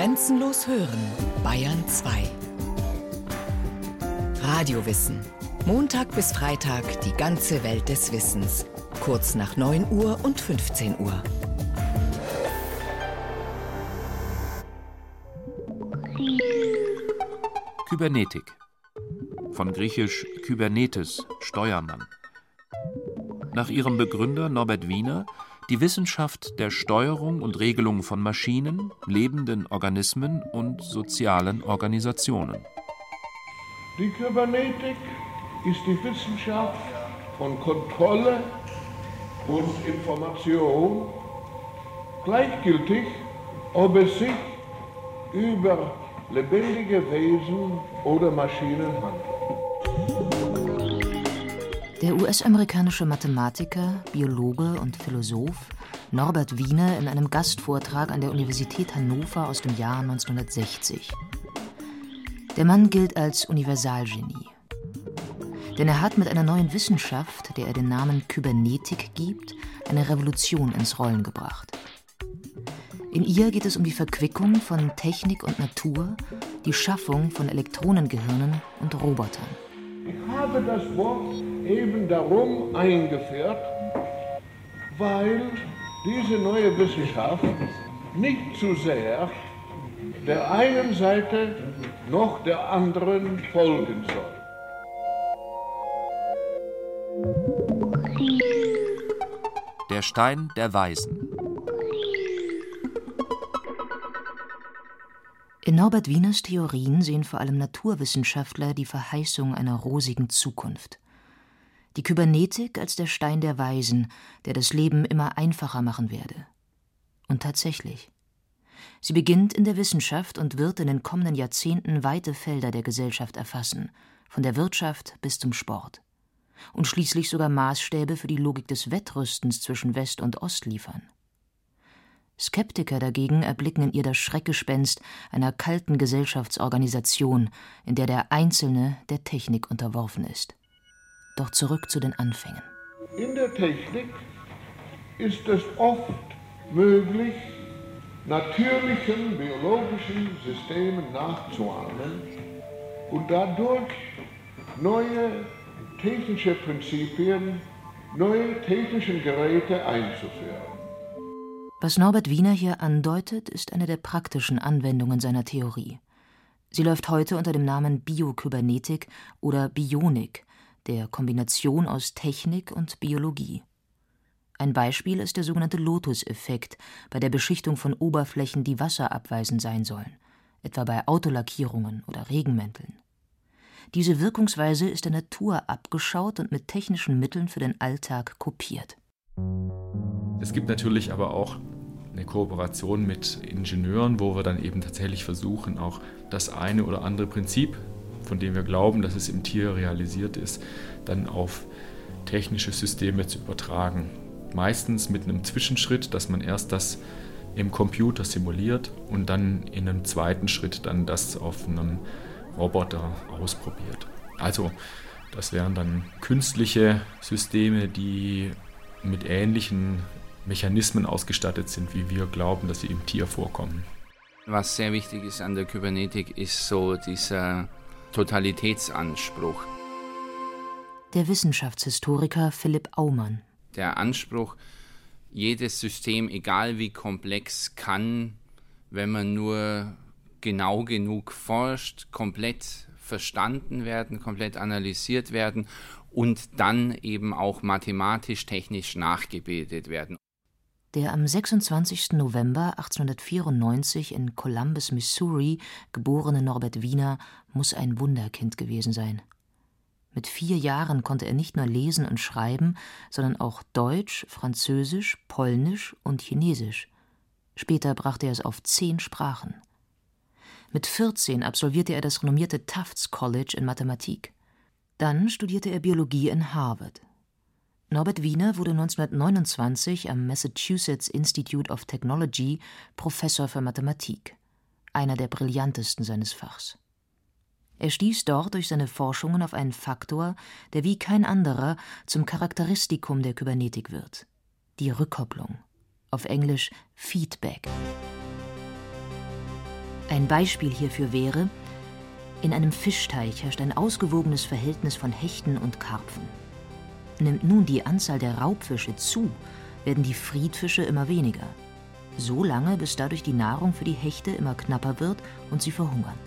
Grenzenlos hören, Bayern 2. Radiowissen. Montag bis Freitag die ganze Welt des Wissens. Kurz nach 9 Uhr und 15 Uhr. Kybernetik. Von griechisch Kybernetes, Steuermann. Nach ihrem Begründer Norbert Wiener die Wissenschaft der Steuerung und Regelung von Maschinen, lebenden Organismen und sozialen Organisationen. Die Kybernetik ist die Wissenschaft von Kontrolle und Information, gleichgültig, ob es sich über lebendige Wesen oder Maschinen handelt. Der US-amerikanische Mathematiker, Biologe und Philosoph Norbert Wiener in einem Gastvortrag an der Universität Hannover aus dem Jahr 1960. Der Mann gilt als Universalgenie. Denn er hat mit einer neuen Wissenschaft, der er den Namen Kybernetik gibt, eine Revolution ins Rollen gebracht. In ihr geht es um die Verquickung von Technik und Natur, die Schaffung von Elektronengehirnen und Robotern. Ich habe das Wort eben darum eingeführt, weil diese neue Wissenschaft nicht zu sehr der einen Seite noch der anderen folgen soll. Der Stein der Weisen. In Norbert Wieners Theorien sehen vor allem Naturwissenschaftler die Verheißung einer rosigen Zukunft. Die Kybernetik als der Stein der Weisen, der das Leben immer einfacher machen werde. Und tatsächlich. Sie beginnt in der Wissenschaft und wird in den kommenden Jahrzehnten weite Felder der Gesellschaft erfassen, von der Wirtschaft bis zum Sport. Und schließlich sogar Maßstäbe für die Logik des Wettrüstens zwischen West und Ost liefern. Skeptiker dagegen erblicken in ihr das Schreckgespenst einer kalten Gesellschaftsorganisation, in der der Einzelne der Technik unterworfen ist. Doch zurück zu den Anfängen. In der Technik ist es oft möglich, natürlichen biologischen Systemen nachzuahmen und dadurch neue technische Prinzipien, neue technische Geräte einzuführen. Was Norbert Wiener hier andeutet, ist eine der praktischen Anwendungen seiner Theorie. Sie läuft heute unter dem Namen Biokybernetik oder Bionik, der Kombination aus Technik und Biologie. Ein Beispiel ist der sogenannte Lotus-Effekt bei der Beschichtung von Oberflächen, die wasserabweisend sein sollen, etwa bei Autolackierungen oder Regenmänteln. Diese Wirkungsweise ist der Natur abgeschaut und mit technischen Mitteln für den Alltag kopiert. Es gibt natürlich aber auch eine Kooperation mit Ingenieuren, wo wir dann eben tatsächlich versuchen, auch das eine oder andere Prinzip, von dem wir glauben, dass es im Tier realisiert ist, dann auf technische Systeme zu übertragen. Meistens mit einem Zwischenschritt, dass man erst das im Computer simuliert und dann in einem zweiten Schritt dann das auf einem Roboter ausprobiert. Also das wären dann künstliche Systeme, die mit ähnlichen Mechanismen ausgestattet sind, wie wir glauben, dass sie im Tier vorkommen. Was sehr wichtig ist an der Kybernetik, ist so dieser Totalitätsanspruch. Der Wissenschaftshistoriker Philipp Aumann. Der Anspruch, jedes System, egal wie komplex, kann, wenn man nur genau genug forscht, komplett verstanden werden, komplett analysiert werden und dann eben auch mathematisch, technisch nachgebildet werden. Der am 26. November 1894 in Columbus, Missouri geborene Norbert Wiener muss ein Wunderkind gewesen sein. Mit vier Jahren konnte er nicht nur lesen und schreiben, sondern auch Deutsch, Französisch, Polnisch und Chinesisch. Später brachte er es auf zehn Sprachen. Mit 14 absolvierte er das renommierte Tufts College in Mathematik. Dann studierte er Biologie in Harvard. Norbert Wiener wurde 1929 am Massachusetts Institute of Technology Professor für Mathematik, einer der brillantesten seines Fachs. Er stieß dort durch seine Forschungen auf einen Faktor, der wie kein anderer zum Charakteristikum der Kybernetik wird: die Rückkopplung, auf Englisch Feedback. Ein Beispiel hierfür wäre, in einem Fischteich herrscht ein ausgewogenes Verhältnis von Hechten und Karpfen. Nimmt nun die Anzahl der Raubfische zu, werden die Friedfische immer weniger. So lange, bis dadurch die Nahrung für die Hechte immer knapper wird und sie verhungern.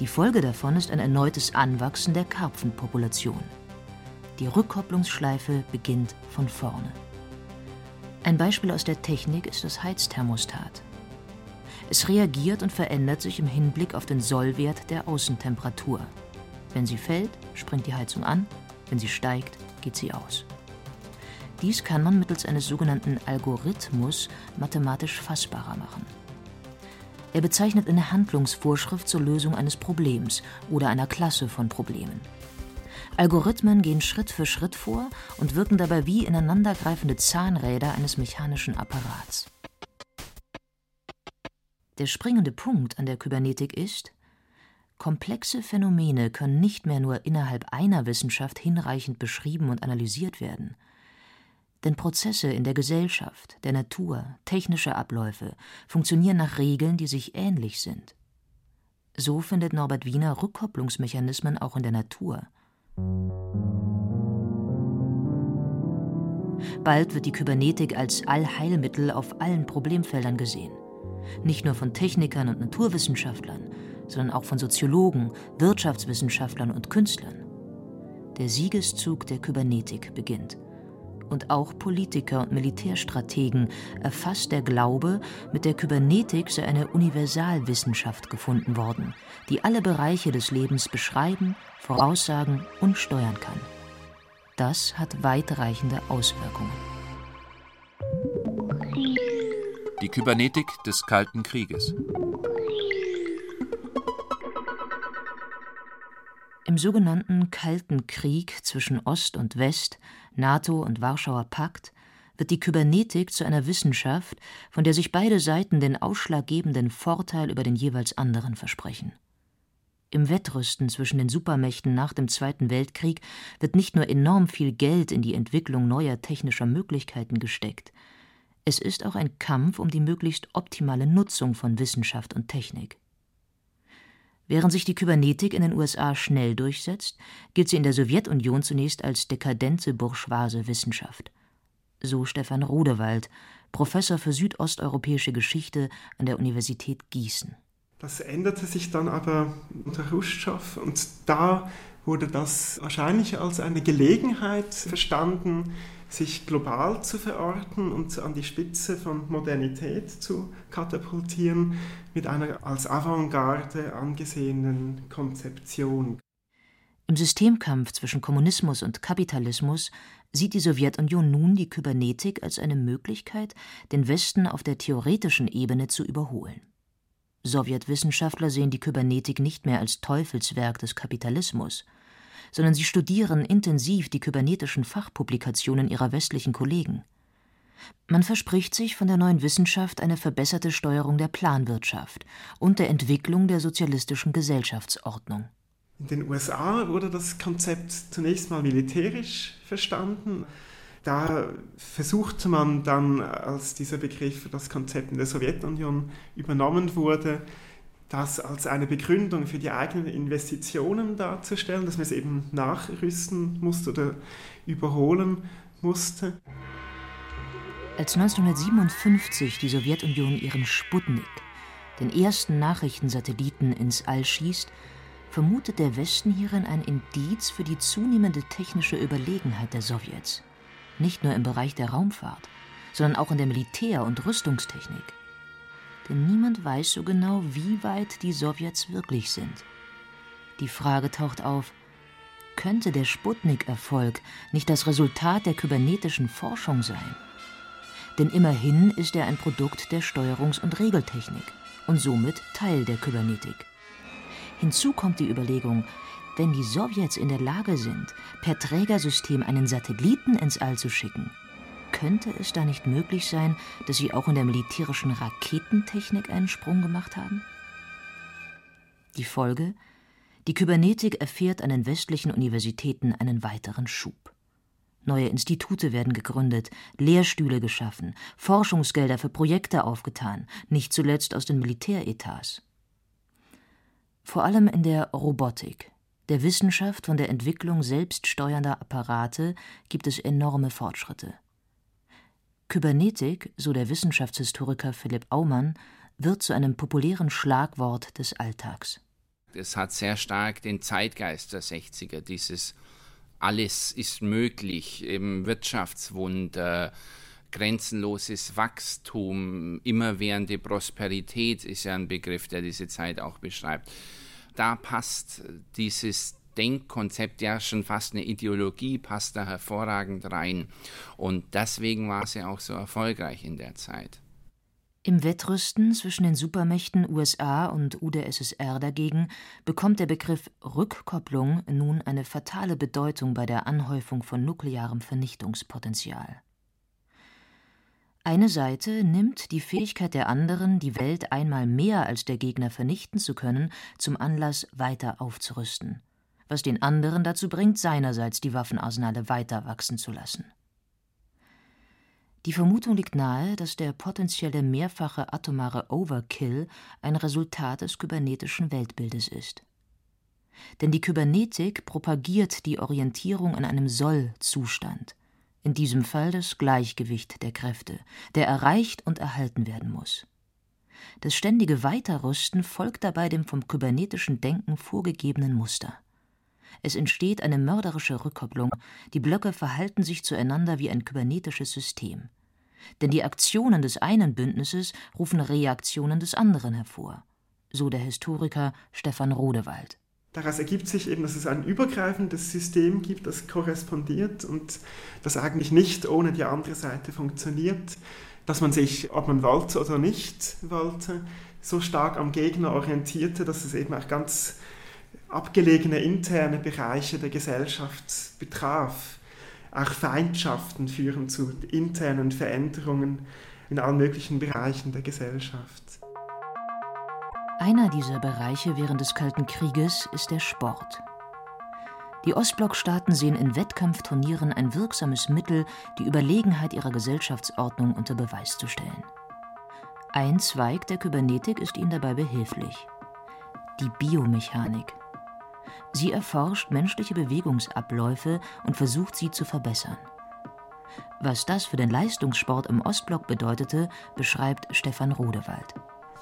Die Folge davon ist ein erneutes Anwachsen der Karpfenpopulation. Die Rückkopplungsschleife beginnt von vorne. Ein Beispiel aus der Technik ist das Heizthermostat. Es reagiert und verändert sich im Hinblick auf den Sollwert der Außentemperatur. Wenn sie fällt, springt die Heizung an, wenn sie steigt, geht sie aus. Dies kann man mittels eines sogenannten Algorithmus mathematisch fassbarer machen. Er bezeichnet eine Handlungsvorschrift zur Lösung eines Problems oder einer Klasse von Problemen. Algorithmen gehen Schritt für Schritt vor und wirken dabei wie ineinandergreifende Zahnräder eines mechanischen Apparats. Der springende Punkt an der Kybernetik ist, komplexe Phänomene können nicht mehr nur innerhalb einer Wissenschaft hinreichend beschrieben und analysiert werden. Denn Prozesse in der Gesellschaft, der Natur, technische Abläufe funktionieren nach Regeln, die sich ähnlich sind. So findet Norbert Wiener Rückkopplungsmechanismen auch in der Natur. Bald wird die Kybernetik als Allheilmittel auf allen Problemfeldern gesehen nicht nur von Technikern und Naturwissenschaftlern, sondern auch von Soziologen, Wirtschaftswissenschaftlern und Künstlern. Der Siegeszug der Kybernetik beginnt. Und auch Politiker und Militärstrategen erfasst der Glaube, mit der Kybernetik sei eine Universalwissenschaft gefunden worden, die alle Bereiche des Lebens beschreiben, voraussagen und steuern kann. Das hat weitreichende Auswirkungen. Die Kybernetik des Kalten Krieges. Im sogenannten Kalten Krieg zwischen Ost und West, NATO und Warschauer Pakt, wird die Kybernetik zu einer Wissenschaft, von der sich beide Seiten den ausschlaggebenden Vorteil über den jeweils anderen versprechen. Im Wettrüsten zwischen den Supermächten nach dem Zweiten Weltkrieg wird nicht nur enorm viel Geld in die Entwicklung neuer technischer Möglichkeiten gesteckt, es ist auch ein Kampf um die möglichst optimale Nutzung von Wissenschaft und Technik. Während sich die Kybernetik in den USA schnell durchsetzt, gilt sie in der Sowjetunion zunächst als dekadente bourgeoise Wissenschaft. So Stefan Rodewald, Professor für südosteuropäische Geschichte an der Universität Gießen. Das änderte sich dann aber unter Khrushchev und da wurde das wahrscheinlich als eine Gelegenheit verstanden, sich global zu verorten und an die Spitze von Modernität zu katapultieren mit einer als Avantgarde angesehenen Konzeption. Im Systemkampf zwischen Kommunismus und Kapitalismus sieht die Sowjetunion nun die Kybernetik als eine Möglichkeit, den Westen auf der theoretischen Ebene zu überholen. Sowjetwissenschaftler sehen die Kybernetik nicht mehr als Teufelswerk des Kapitalismus, sondern sie studieren intensiv die kybernetischen Fachpublikationen ihrer westlichen Kollegen. Man verspricht sich von der neuen Wissenschaft eine verbesserte Steuerung der Planwirtschaft und der Entwicklung der sozialistischen Gesellschaftsordnung. In den USA wurde das Konzept zunächst mal militärisch verstanden. Da versuchte man dann, als dieser Begriff das Konzept in der Sowjetunion übernommen wurde, das als eine Begründung für die eigenen Investitionen darzustellen, dass man es eben nachrüsten musste oder überholen musste. Als 1957 die Sowjetunion ihren Sputnik, den ersten Nachrichtensatelliten, ins All schießt, vermutet der Westen hierin ein Indiz für die zunehmende technische Überlegenheit der Sowjets. Nicht nur im Bereich der Raumfahrt, sondern auch in der Militär- und Rüstungstechnik denn niemand weiß so genau, wie weit die Sowjets wirklich sind. Die Frage taucht auf, könnte der Sputnik-Erfolg nicht das Resultat der kybernetischen Forschung sein? Denn immerhin ist er ein Produkt der Steuerungs- und Regeltechnik und somit Teil der Kybernetik. Hinzu kommt die Überlegung, wenn die Sowjets in der Lage sind, per Trägersystem einen Satelliten ins All zu schicken, könnte es da nicht möglich sein, dass Sie auch in der militärischen Raketentechnik einen Sprung gemacht haben? Die Folge? Die Kybernetik erfährt an den westlichen Universitäten einen weiteren Schub. Neue Institute werden gegründet, Lehrstühle geschaffen, Forschungsgelder für Projekte aufgetan, nicht zuletzt aus den Militäretats. Vor allem in der Robotik, der Wissenschaft von der Entwicklung selbststeuernder Apparate gibt es enorme Fortschritte. Kybernetik, so der Wissenschaftshistoriker Philipp Aumann, wird zu einem populären Schlagwort des Alltags. Es hat sehr stark den Zeitgeist der 60er, dieses alles ist möglich, eben Wirtschaftswunder, grenzenloses Wachstum, immerwährende Prosperität ist ja ein Begriff, der diese Zeit auch beschreibt. Da passt dieses Denkkonzept, ja schon fast eine Ideologie, passt da hervorragend rein. Und deswegen war sie auch so erfolgreich in der Zeit. Im Wettrüsten zwischen den Supermächten USA und UdSSR dagegen bekommt der Begriff Rückkopplung nun eine fatale Bedeutung bei der Anhäufung von nuklearem Vernichtungspotenzial. Eine Seite nimmt die Fähigkeit der anderen, die Welt einmal mehr als der Gegner vernichten zu können, zum Anlass, weiter aufzurüsten, was den anderen dazu bringt, seinerseits die Waffenarsenale weiter wachsen zu lassen. Die Vermutung liegt nahe, dass der potenzielle mehrfache atomare Overkill ein Resultat des kybernetischen Weltbildes ist. Denn die Kybernetik propagiert die Orientierung an einem Soll-Zustand, in diesem Fall das Gleichgewicht der Kräfte, der erreicht und erhalten werden muss. Das ständige Weiterrüsten folgt dabei dem vom kybernetischen Denken vorgegebenen Muster. Es entsteht eine mörderische Rückkopplung, die Blöcke verhalten sich zueinander wie ein kybernetisches System. Denn die Aktionen des einen Bündnisses rufen Reaktionen des anderen hervor, so der Historiker Stefan Rodewald. Daraus ergibt sich eben, dass es ein übergreifendes System gibt, das korrespondiert und das eigentlich nicht ohne die andere Seite funktioniert, dass man sich, ob man wollte oder nicht wollte, so stark am Gegner orientierte, dass es eben auch ganz abgelegene interne Bereiche der Gesellschaft betraf. Auch Feindschaften führen zu internen Veränderungen in allen möglichen Bereichen der Gesellschaft. Einer dieser Bereiche während des Kalten Krieges ist der Sport. Die Ostblockstaaten sehen in Wettkampfturnieren ein wirksames Mittel, die Überlegenheit ihrer Gesellschaftsordnung unter Beweis zu stellen. Ein Zweig der Kybernetik ist ihnen dabei behilflich. Die Biomechanik. Sie erforscht menschliche Bewegungsabläufe und versucht sie zu verbessern. Was das für den Leistungssport im Ostblock bedeutete, beschreibt Stefan Rodewald.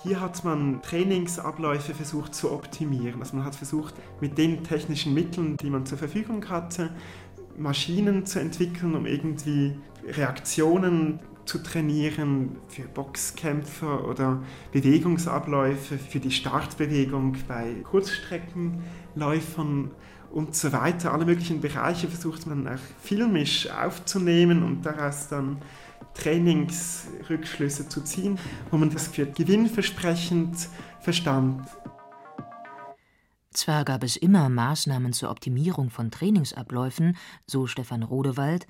Hier hat man Trainingsabläufe versucht zu optimieren. Also man hat versucht, mit den technischen Mitteln, die man zur Verfügung hatte, Maschinen zu entwickeln, um irgendwie Reaktionen zu trainieren für Boxkämpfer oder Bewegungsabläufe für die Startbewegung bei Kurzstreckenläufern und so weiter. Alle möglichen Bereiche versucht man auch filmisch aufzunehmen und daraus dann Trainingsrückschlüsse zu ziehen, wo man das für gewinnversprechend verstand. Zwar gab es immer Maßnahmen zur Optimierung von Trainingsabläufen, so Stefan Rodewald,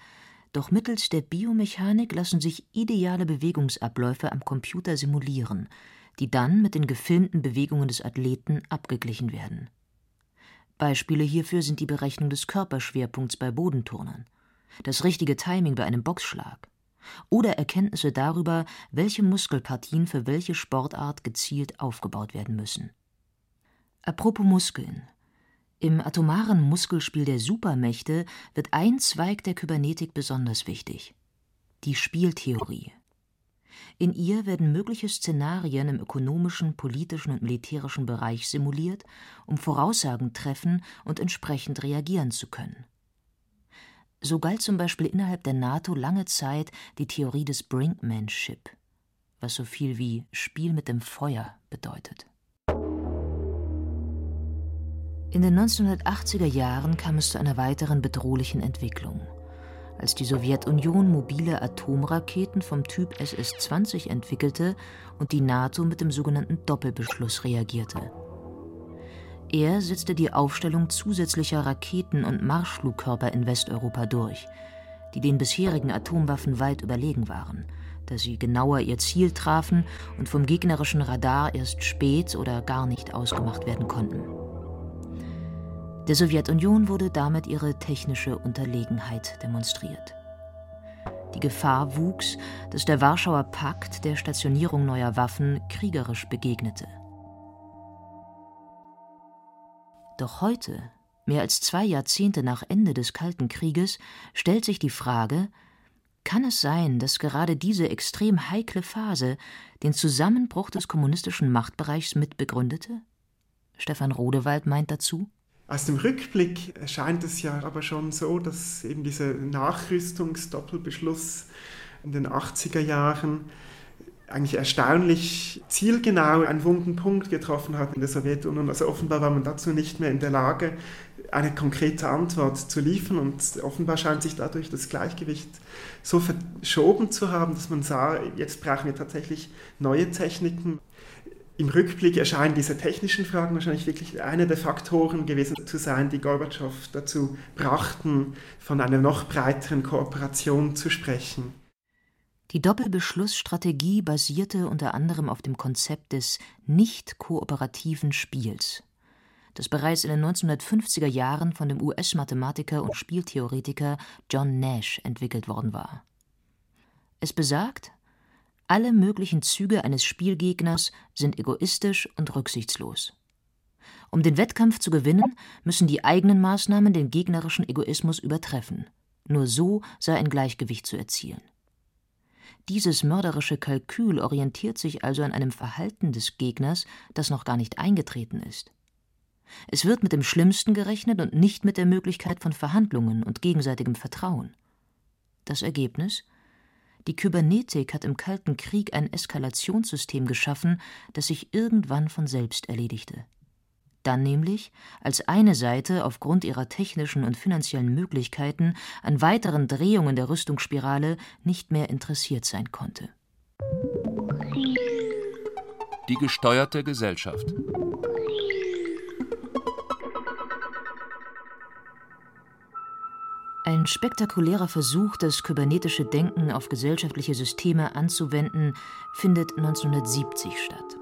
doch mittels der Biomechanik lassen sich ideale Bewegungsabläufe am Computer simulieren, die dann mit den gefilmten Bewegungen des Athleten abgeglichen werden. Beispiele hierfür sind die Berechnung des Körperschwerpunkts bei Bodenturnern, das richtige Timing bei einem Boxschlag oder Erkenntnisse darüber, welche Muskelpartien für welche Sportart gezielt aufgebaut werden müssen. Apropos Muskeln. Im atomaren Muskelspiel der Supermächte wird ein Zweig der Kybernetik besonders wichtig: die Spieltheorie. In ihr werden mögliche Szenarien im ökonomischen, politischen und militärischen Bereich simuliert, um Voraussagen treffen und entsprechend reagieren zu können. So galt zum Beispiel innerhalb der NATO lange Zeit die Theorie des Brinkmanship, was so viel wie Spiel mit dem Feuer bedeutet. In den 1980er Jahren kam es zu einer weiteren bedrohlichen Entwicklung. Als die Sowjetunion mobile Atomraketen vom Typ SS-20 entwickelte und die NATO mit dem sogenannten Doppelbeschluss reagierte. Er setzte die Aufstellung zusätzlicher Raketen und Marschflugkörper in Westeuropa durch, die den bisherigen Atomwaffen weit überlegen waren, da sie genauer ihr Ziel trafen und vom gegnerischen Radar erst spät oder gar nicht ausgemacht werden konnten. Der Sowjetunion wurde damit ihre technische Unterlegenheit demonstriert. Die Gefahr wuchs, dass der Warschauer Pakt der Stationierung neuer Waffen kriegerisch begegnete. Doch heute, mehr als zwei Jahrzehnte nach Ende des Kalten Krieges, stellt sich die Frage, kann es sein, dass gerade diese extrem heikle Phase den Zusammenbruch des kommunistischen Machtbereichs mitbegründete? Stefan Rodewald meint dazu. Aus dem Rückblick erscheint es ja aber schon so, dass eben dieser Nachrüstungsdoppelbeschluss in den 80er Jahren eigentlich erstaunlich zielgenau einen wunden Punkt getroffen hat in der Sowjetunion. Also offenbar war man dazu nicht mehr in der Lage, eine konkrete Antwort zu liefern und offenbar scheint sich dadurch das Gleichgewicht so verschoben zu haben, dass man sah, jetzt brauchen wir tatsächlich neue Techniken. Im Rückblick erscheinen diese technischen Fragen wahrscheinlich wirklich einer der Faktoren gewesen zu sein, die Gorbatschow dazu brachten, von einer noch breiteren Kooperation zu sprechen. Die Doppelbeschlussstrategie basierte unter anderem auf dem Konzept des nicht kooperativen Spiels, das bereits in den 1950er Jahren von dem US-Mathematiker und Spieltheoretiker John Nash entwickelt worden war. Es besagt, alle möglichen Züge eines Spielgegners sind egoistisch und rücksichtslos. Um den Wettkampf zu gewinnen, müssen die eigenen Maßnahmen den gegnerischen Egoismus übertreffen. Nur so sei ein Gleichgewicht zu erzielen. Dieses mörderische Kalkül orientiert sich also an einem Verhalten des Gegners, das noch gar nicht eingetreten ist. Es wird mit dem Schlimmsten gerechnet und nicht mit der Möglichkeit von Verhandlungen und gegenseitigem Vertrauen. Das Ergebnis? Die Kybernetik hat im Kalten Krieg ein Eskalationssystem geschaffen, das sich irgendwann von selbst erledigte dann nämlich, als eine Seite aufgrund ihrer technischen und finanziellen Möglichkeiten an weiteren Drehungen der Rüstungsspirale nicht mehr interessiert sein konnte. Die gesteuerte Gesellschaft. Ein spektakulärer Versuch, das kybernetische Denken auf gesellschaftliche Systeme anzuwenden, findet 1970 statt.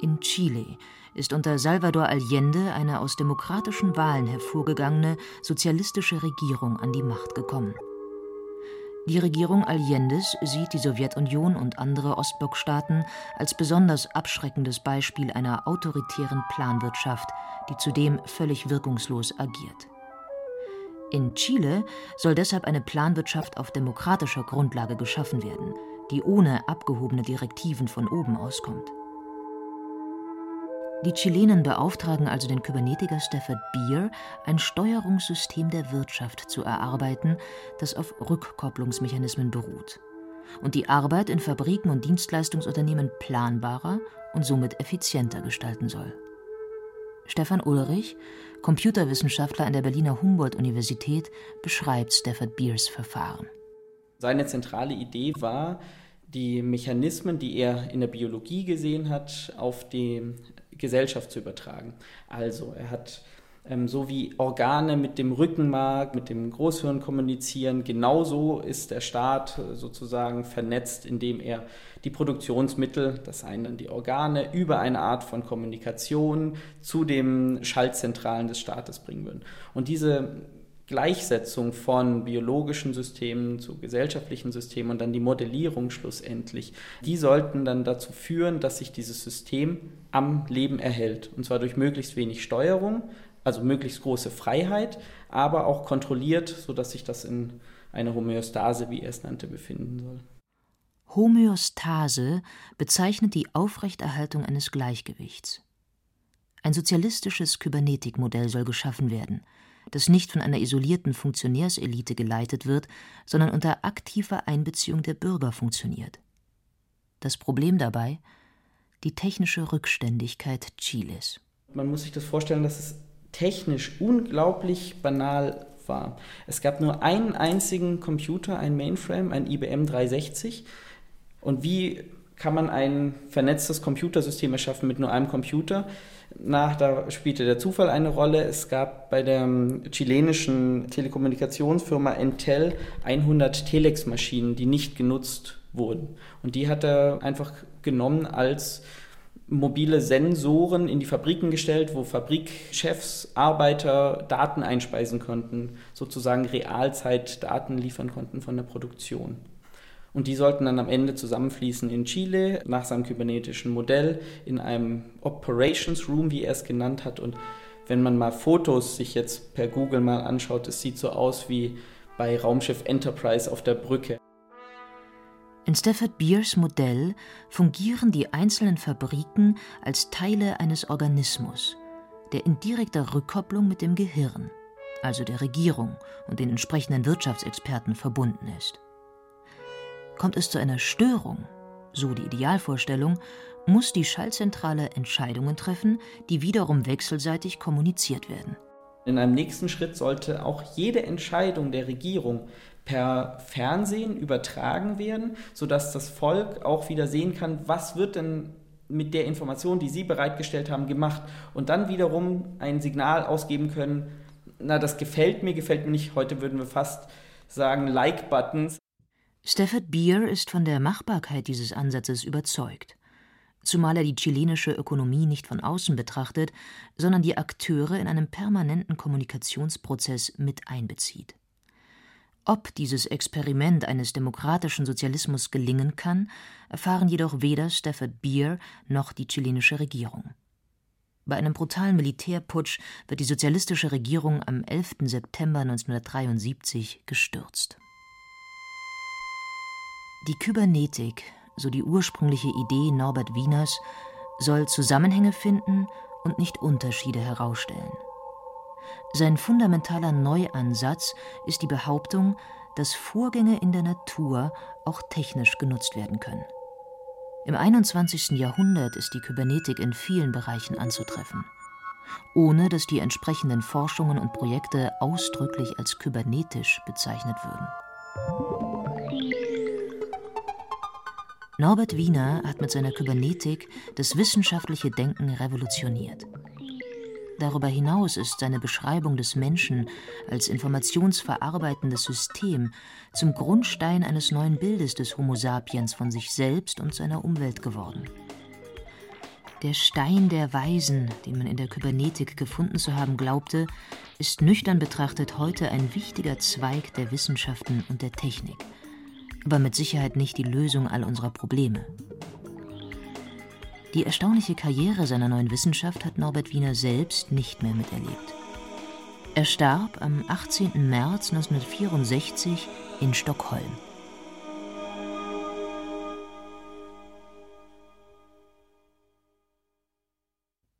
In Chile ist unter Salvador Allende eine aus demokratischen Wahlen hervorgegangene sozialistische Regierung an die Macht gekommen. Die Regierung Allendes sieht die Sowjetunion und andere Ostblockstaaten als besonders abschreckendes Beispiel einer autoritären Planwirtschaft, die zudem völlig wirkungslos agiert. In Chile soll deshalb eine Planwirtschaft auf demokratischer Grundlage geschaffen werden, die ohne abgehobene Direktiven von oben auskommt. Die Chilenen beauftragen also den Kybernetiker Stafford Beer, ein Steuerungssystem der Wirtschaft zu erarbeiten, das auf Rückkopplungsmechanismen beruht und die Arbeit in Fabriken und Dienstleistungsunternehmen planbarer und somit effizienter gestalten soll. Stefan Ulrich, Computerwissenschaftler an der Berliner Humboldt-Universität, beschreibt Stafford Beers Verfahren. Seine zentrale Idee war, die Mechanismen, die er in der Biologie gesehen hat, auf die Gesellschaft zu übertragen. Also er hat ähm, so wie Organe mit dem Rückenmark, mit dem Großhirn kommunizieren, genauso ist der Staat äh, sozusagen vernetzt, indem er die Produktionsmittel, das seien dann die Organe, über eine Art von Kommunikation zu den Schaltzentralen des Staates bringen würden. Und diese Gleichsetzung von biologischen Systemen zu gesellschaftlichen Systemen und dann die Modellierung schlussendlich, die sollten dann dazu führen, dass sich dieses System am Leben erhält. Und zwar durch möglichst wenig Steuerung, also möglichst große Freiheit, aber auch kontrolliert, sodass sich das in einer Homöostase, wie er es nannte, befinden soll. Homöostase bezeichnet die Aufrechterhaltung eines Gleichgewichts. Ein sozialistisches Kybernetikmodell soll geschaffen werden – das nicht von einer isolierten Funktionärselite geleitet wird, sondern unter aktiver Einbeziehung der Bürger funktioniert. Das Problem dabei die technische Rückständigkeit Chiles. Man muss sich das vorstellen, dass es technisch unglaublich banal war. Es gab nur einen einzigen Computer, ein Mainframe, ein IBM 360. Und wie kann man ein vernetztes Computersystem erschaffen mit nur einem Computer? nach, da spielte der Zufall eine Rolle. Es gab bei der ähm, chilenischen Telekommunikationsfirma Entel 100 Telex-Maschinen, die nicht genutzt wurden. Und die hat er einfach genommen als mobile Sensoren in die Fabriken gestellt, wo Fabrikchefs, Arbeiter Daten einspeisen konnten, sozusagen Realzeit-Daten liefern konnten von der Produktion. Und die sollten dann am Ende zusammenfließen in Chile nach seinem kybernetischen Modell in einem Operations Room, wie er es genannt hat. Und wenn man mal Fotos sich jetzt per Google mal anschaut, es sieht so aus wie bei Raumschiff Enterprise auf der Brücke. In Stafford Beers Modell fungieren die einzelnen Fabriken als Teile eines Organismus, der in direkter Rückkopplung mit dem Gehirn, also der Regierung und den entsprechenden Wirtschaftsexperten verbunden ist. Kommt es zu einer Störung, so die Idealvorstellung, muss die Schaltzentrale Entscheidungen treffen, die wiederum wechselseitig kommuniziert werden. In einem nächsten Schritt sollte auch jede Entscheidung der Regierung per Fernsehen übertragen werden, sodass das Volk auch wieder sehen kann, was wird denn mit der Information, die Sie bereitgestellt haben, gemacht und dann wiederum ein Signal ausgeben können, na, das gefällt mir, gefällt mir nicht. Heute würden wir fast sagen Like-Buttons. Stafford Beer ist von der Machbarkeit dieses Ansatzes überzeugt. Zumal er die chilenische Ökonomie nicht von außen betrachtet, sondern die Akteure in einem permanenten Kommunikationsprozess mit einbezieht. Ob dieses Experiment eines demokratischen Sozialismus gelingen kann, erfahren jedoch weder Stafford Beer noch die chilenische Regierung. Bei einem brutalen Militärputsch wird die sozialistische Regierung am 11. September 1973 gestürzt. Die Kybernetik, so die ursprüngliche Idee Norbert Wieners, soll Zusammenhänge finden und nicht Unterschiede herausstellen. Sein fundamentaler Neuansatz ist die Behauptung, dass Vorgänge in der Natur auch technisch genutzt werden können. Im 21. Jahrhundert ist die Kybernetik in vielen Bereichen anzutreffen, ohne dass die entsprechenden Forschungen und Projekte ausdrücklich als kybernetisch bezeichnet würden. Norbert Wiener hat mit seiner Kybernetik das wissenschaftliche Denken revolutioniert. Darüber hinaus ist seine Beschreibung des Menschen als informationsverarbeitendes System zum Grundstein eines neuen Bildes des Homo sapiens von sich selbst und seiner Umwelt geworden. Der Stein der Weisen, den man in der Kybernetik gefunden zu haben glaubte, ist nüchtern betrachtet heute ein wichtiger Zweig der Wissenschaften und der Technik aber mit Sicherheit nicht die Lösung all unserer Probleme. Die erstaunliche Karriere seiner neuen Wissenschaft hat Norbert Wiener selbst nicht mehr miterlebt. Er starb am 18. März 1964 in Stockholm.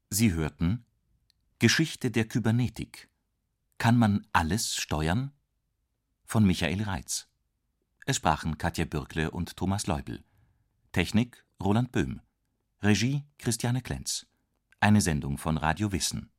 Sie hörten Geschichte der Kybernetik. Kann man alles steuern? Von Michael Reitz. Es sprachen Katja Bürkle und Thomas Leubel. Technik Roland Böhm. Regie Christiane Klenz. Eine Sendung von Radio Wissen